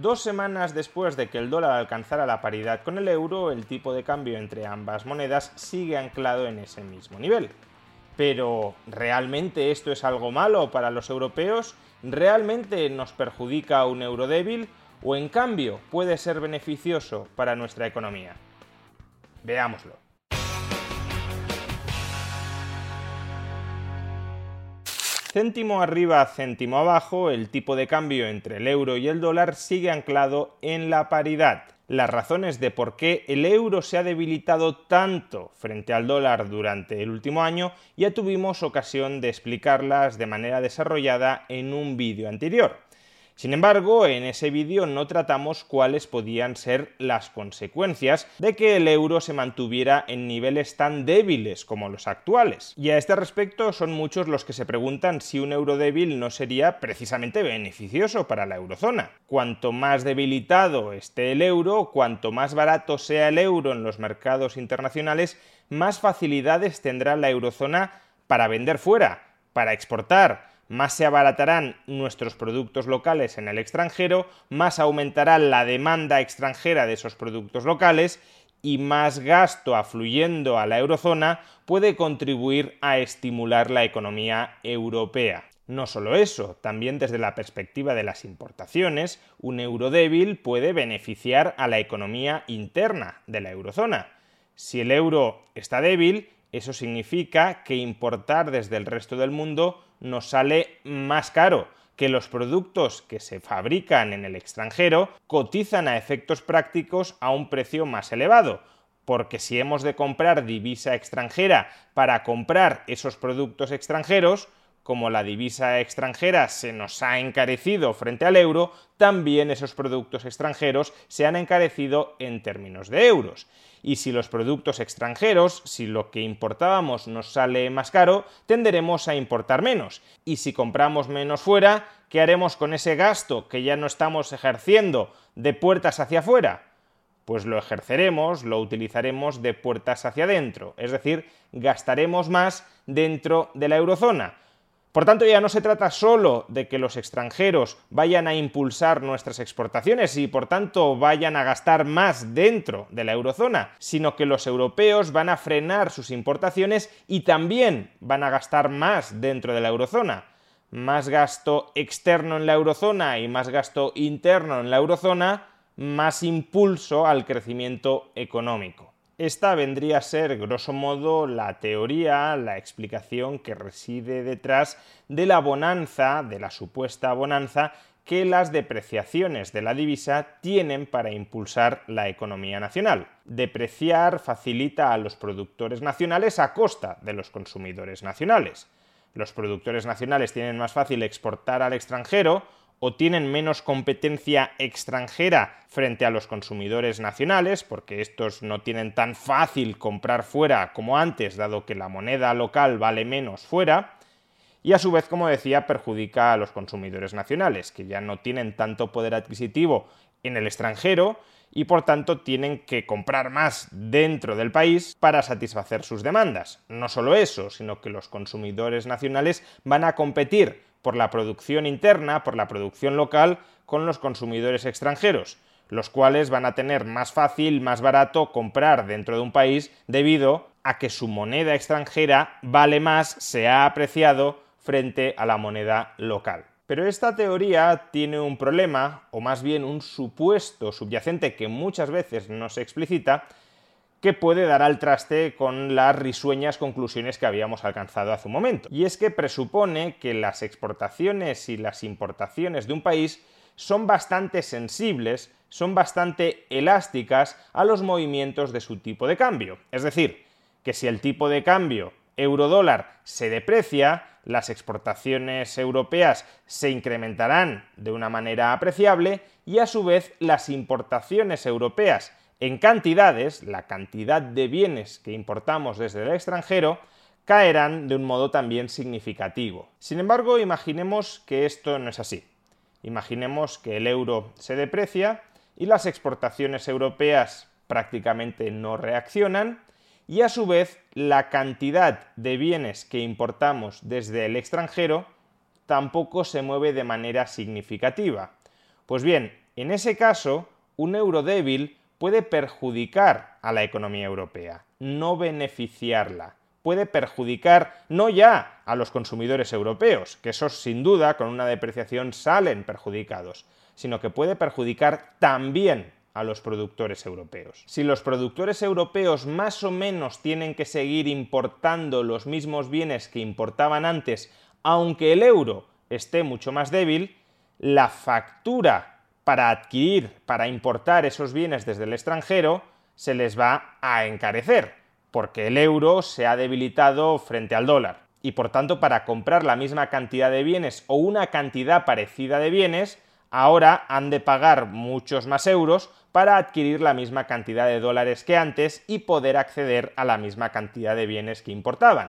Dos semanas después de que el dólar alcanzara la paridad con el euro, el tipo de cambio entre ambas monedas sigue anclado en ese mismo nivel. Pero, ¿realmente esto es algo malo para los europeos? ¿Realmente nos perjudica un euro débil? ¿O en cambio puede ser beneficioso para nuestra economía? Veámoslo. Céntimo arriba, céntimo abajo, el tipo de cambio entre el euro y el dólar sigue anclado en la paridad. Las razones de por qué el euro se ha debilitado tanto frente al dólar durante el último año ya tuvimos ocasión de explicarlas de manera desarrollada en un vídeo anterior. Sin embargo, en ese vídeo no tratamos cuáles podían ser las consecuencias de que el euro se mantuviera en niveles tan débiles como los actuales. Y a este respecto son muchos los que se preguntan si un euro débil no sería precisamente beneficioso para la eurozona. Cuanto más debilitado esté el euro, cuanto más barato sea el euro en los mercados internacionales, más facilidades tendrá la eurozona para vender fuera, para exportar, más se abaratarán nuestros productos locales en el extranjero, más aumentará la demanda extranjera de esos productos locales y más gasto afluyendo a la eurozona puede contribuir a estimular la economía europea. No solo eso, también desde la perspectiva de las importaciones, un euro débil puede beneficiar a la economía interna de la eurozona. Si el euro está débil, eso significa que importar desde el resto del mundo nos sale más caro, que los productos que se fabrican en el extranjero cotizan a efectos prácticos a un precio más elevado, porque si hemos de comprar divisa extranjera para comprar esos productos extranjeros, como la divisa extranjera se nos ha encarecido frente al euro, también esos productos extranjeros se han encarecido en términos de euros. Y si los productos extranjeros, si lo que importábamos nos sale más caro, tenderemos a importar menos. Y si compramos menos fuera, ¿qué haremos con ese gasto que ya no estamos ejerciendo de puertas hacia afuera? Pues lo ejerceremos, lo utilizaremos de puertas hacia adentro, es decir, gastaremos más dentro de la eurozona. Por tanto, ya no se trata solo de que los extranjeros vayan a impulsar nuestras exportaciones y por tanto vayan a gastar más dentro de la eurozona, sino que los europeos van a frenar sus importaciones y también van a gastar más dentro de la eurozona. Más gasto externo en la eurozona y más gasto interno en la eurozona, más impulso al crecimiento económico. Esta vendría a ser, grosso modo, la teoría, la explicación que reside detrás de la bonanza, de la supuesta bonanza, que las depreciaciones de la divisa tienen para impulsar la economía nacional. Depreciar facilita a los productores nacionales a costa de los consumidores nacionales. Los productores nacionales tienen más fácil exportar al extranjero, o tienen menos competencia extranjera frente a los consumidores nacionales, porque estos no tienen tan fácil comprar fuera como antes, dado que la moneda local vale menos fuera, y a su vez, como decía, perjudica a los consumidores nacionales, que ya no tienen tanto poder adquisitivo en el extranjero y por tanto tienen que comprar más dentro del país para satisfacer sus demandas. No solo eso, sino que los consumidores nacionales van a competir por la producción interna, por la producción local, con los consumidores extranjeros, los cuales van a tener más fácil, más barato comprar dentro de un país debido a que su moneda extranjera vale más, se ha apreciado frente a la moneda local. Pero esta teoría tiene un problema, o más bien un supuesto subyacente que muchas veces no se explicita, que puede dar al traste con las risueñas conclusiones que habíamos alcanzado hace un momento. Y es que presupone que las exportaciones y las importaciones de un país son bastante sensibles, son bastante elásticas a los movimientos de su tipo de cambio. Es decir, que si el tipo de cambio euro-dólar se deprecia, las exportaciones europeas se incrementarán de una manera apreciable y a su vez las importaciones europeas en cantidades, la cantidad de bienes que importamos desde el extranjero, caerán de un modo también significativo. Sin embargo, imaginemos que esto no es así. Imaginemos que el euro se deprecia y las exportaciones europeas prácticamente no reaccionan y a su vez la cantidad de bienes que importamos desde el extranjero tampoco se mueve de manera significativa. Pues bien, en ese caso, un euro débil puede perjudicar a la economía europea, no beneficiarla. Puede perjudicar no ya a los consumidores europeos, que esos sin duda con una depreciación salen perjudicados, sino que puede perjudicar también a los productores europeos. Si los productores europeos más o menos tienen que seguir importando los mismos bienes que importaban antes, aunque el euro esté mucho más débil, la factura para adquirir, para importar esos bienes desde el extranjero, se les va a encarecer, porque el euro se ha debilitado frente al dólar. Y por tanto, para comprar la misma cantidad de bienes o una cantidad parecida de bienes, ahora han de pagar muchos más euros para adquirir la misma cantidad de dólares que antes y poder acceder a la misma cantidad de bienes que importaban.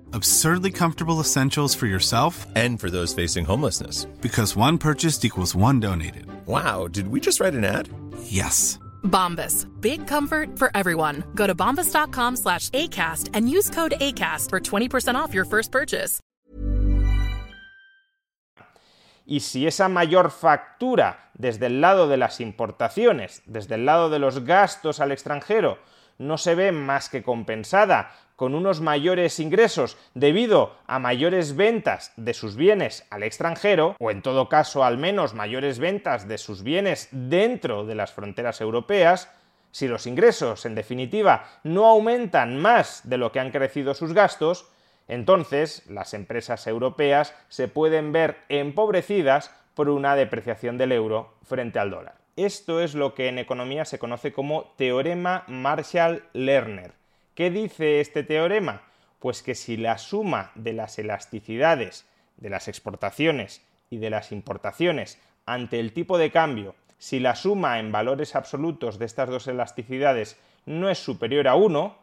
Absurdly comfortable essentials for yourself And for those facing homelessness. because one purchased equals one donated. Wow, did we just write an ad? Yes. Bombas. Big comfort for everyone. Go to bombas.com slash ACAST and use code ACAST for 20% off your first purchase. Y si esa mayor factura desde el lado de las importaciones, desde el lado de los gastos al extranjero, no se ve más que compensada con unos mayores ingresos debido a mayores ventas de sus bienes al extranjero, o en todo caso al menos mayores ventas de sus bienes dentro de las fronteras europeas, si los ingresos, en definitiva, no aumentan más de lo que han crecido sus gastos, entonces las empresas europeas se pueden ver empobrecidas por una depreciación del euro frente al dólar. Esto es lo que en economía se conoce como teorema Marshall-Lerner. ¿Qué dice este teorema? Pues que si la suma de las elasticidades de las exportaciones y de las importaciones ante el tipo de cambio, si la suma en valores absolutos de estas dos elasticidades no es superior a 1,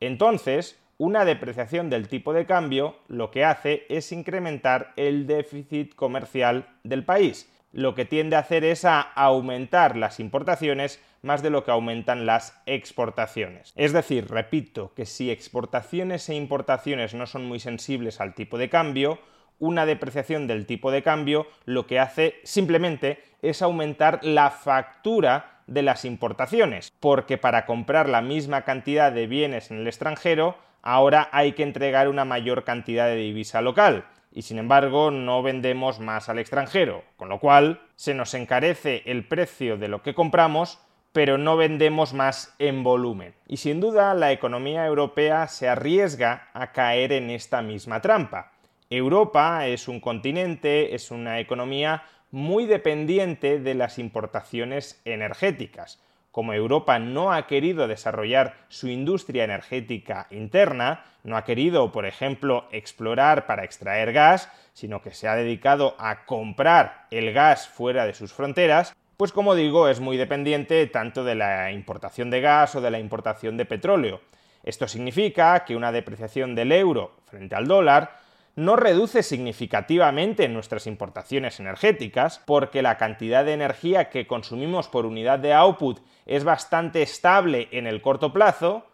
entonces una depreciación del tipo de cambio lo que hace es incrementar el déficit comercial del país. Lo que tiende a hacer es a aumentar las importaciones más de lo que aumentan las exportaciones. Es decir, repito, que si exportaciones e importaciones no son muy sensibles al tipo de cambio, una depreciación del tipo de cambio lo que hace simplemente es aumentar la factura de las importaciones, porque para comprar la misma cantidad de bienes en el extranjero, ahora hay que entregar una mayor cantidad de divisa local, y sin embargo no vendemos más al extranjero, con lo cual se nos encarece el precio de lo que compramos, pero no vendemos más en volumen. Y sin duda la economía europea se arriesga a caer en esta misma trampa. Europa es un continente, es una economía muy dependiente de las importaciones energéticas. Como Europa no ha querido desarrollar su industria energética interna, no ha querido, por ejemplo, explorar para extraer gas, sino que se ha dedicado a comprar el gas fuera de sus fronteras, pues como digo, es muy dependiente tanto de la importación de gas o de la importación de petróleo. Esto significa que una depreciación del euro frente al dólar no reduce significativamente nuestras importaciones energéticas porque la cantidad de energía que consumimos por unidad de output es bastante estable en el corto plazo.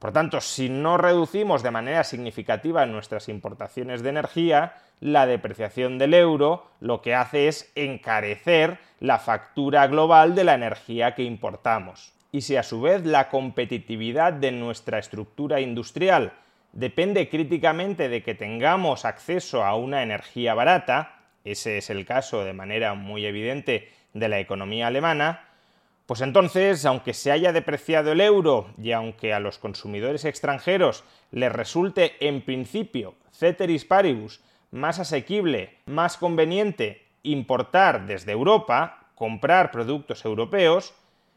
Por tanto, si no reducimos de manera significativa nuestras importaciones de energía, la depreciación del euro lo que hace es encarecer la factura global de la energía que importamos. Y si a su vez la competitividad de nuestra estructura industrial depende críticamente de que tengamos acceso a una energía barata, ese es el caso de manera muy evidente de la economía alemana, pues entonces, aunque se haya depreciado el euro y aunque a los consumidores extranjeros les resulte en principio, ceteris paribus, más asequible, más conveniente importar desde Europa, comprar productos europeos,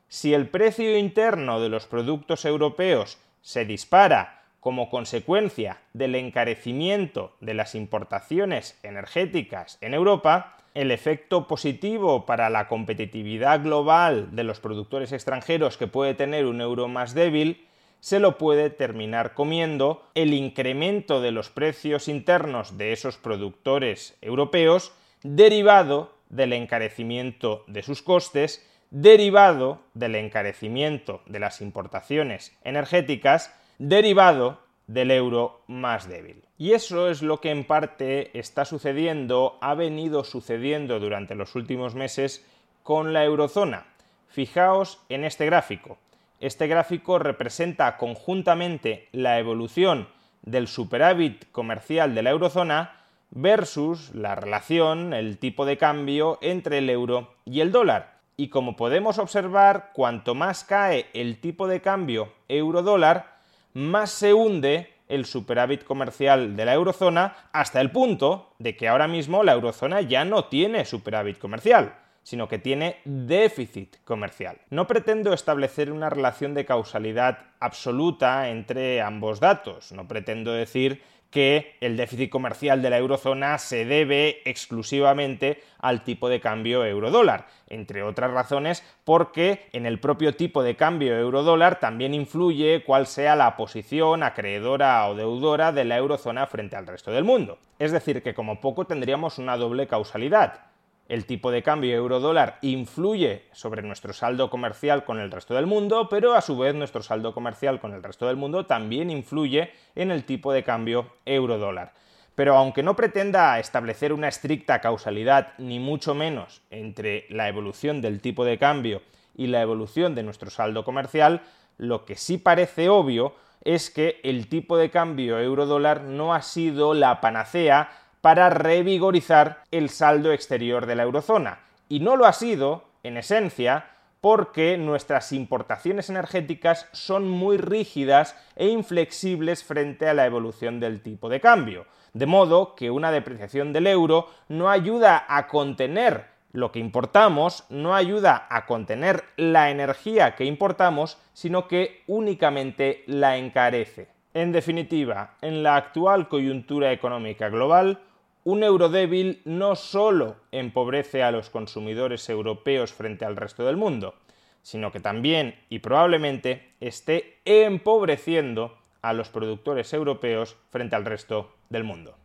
si el precio interno de los productos europeos se dispara como consecuencia del encarecimiento de las importaciones energéticas en Europa, el efecto positivo para la competitividad global de los productores extranjeros que puede tener un euro más débil se lo puede terminar comiendo el incremento de los precios internos de esos productores europeos derivado del encarecimiento de sus costes, derivado del encarecimiento de las importaciones energéticas derivado del euro más débil. Y eso es lo que en parte está sucediendo, ha venido sucediendo durante los últimos meses con la eurozona. Fijaos en este gráfico. Este gráfico representa conjuntamente la evolución del superávit comercial de la eurozona versus la relación, el tipo de cambio entre el euro y el dólar. Y como podemos observar, cuanto más cae el tipo de cambio euro-dólar, más se hunde el superávit comercial de la eurozona hasta el punto de que ahora mismo la eurozona ya no tiene superávit comercial, sino que tiene déficit comercial. No pretendo establecer una relación de causalidad absoluta entre ambos datos, no pretendo decir que el déficit comercial de la eurozona se debe exclusivamente al tipo de cambio euro-dólar, entre otras razones porque en el propio tipo de cambio euro-dólar también influye cuál sea la posición acreedora o deudora de la eurozona frente al resto del mundo. Es decir, que como poco tendríamos una doble causalidad el tipo de cambio euro-dólar influye sobre nuestro saldo comercial con el resto del mundo, pero a su vez nuestro saldo comercial con el resto del mundo también influye en el tipo de cambio euro-dólar. Pero aunque no pretenda establecer una estricta causalidad, ni mucho menos, entre la evolución del tipo de cambio y la evolución de nuestro saldo comercial, lo que sí parece obvio es que el tipo de cambio euro-dólar no ha sido la panacea para revigorizar el saldo exterior de la eurozona. Y no lo ha sido, en esencia, porque nuestras importaciones energéticas son muy rígidas e inflexibles frente a la evolución del tipo de cambio. De modo que una depreciación del euro no ayuda a contener lo que importamos, no ayuda a contener la energía que importamos, sino que únicamente la encarece. En definitiva, en la actual coyuntura económica global, un euro débil no solo empobrece a los consumidores europeos frente al resto del mundo, sino que también y probablemente esté empobreciendo a los productores europeos frente al resto del mundo.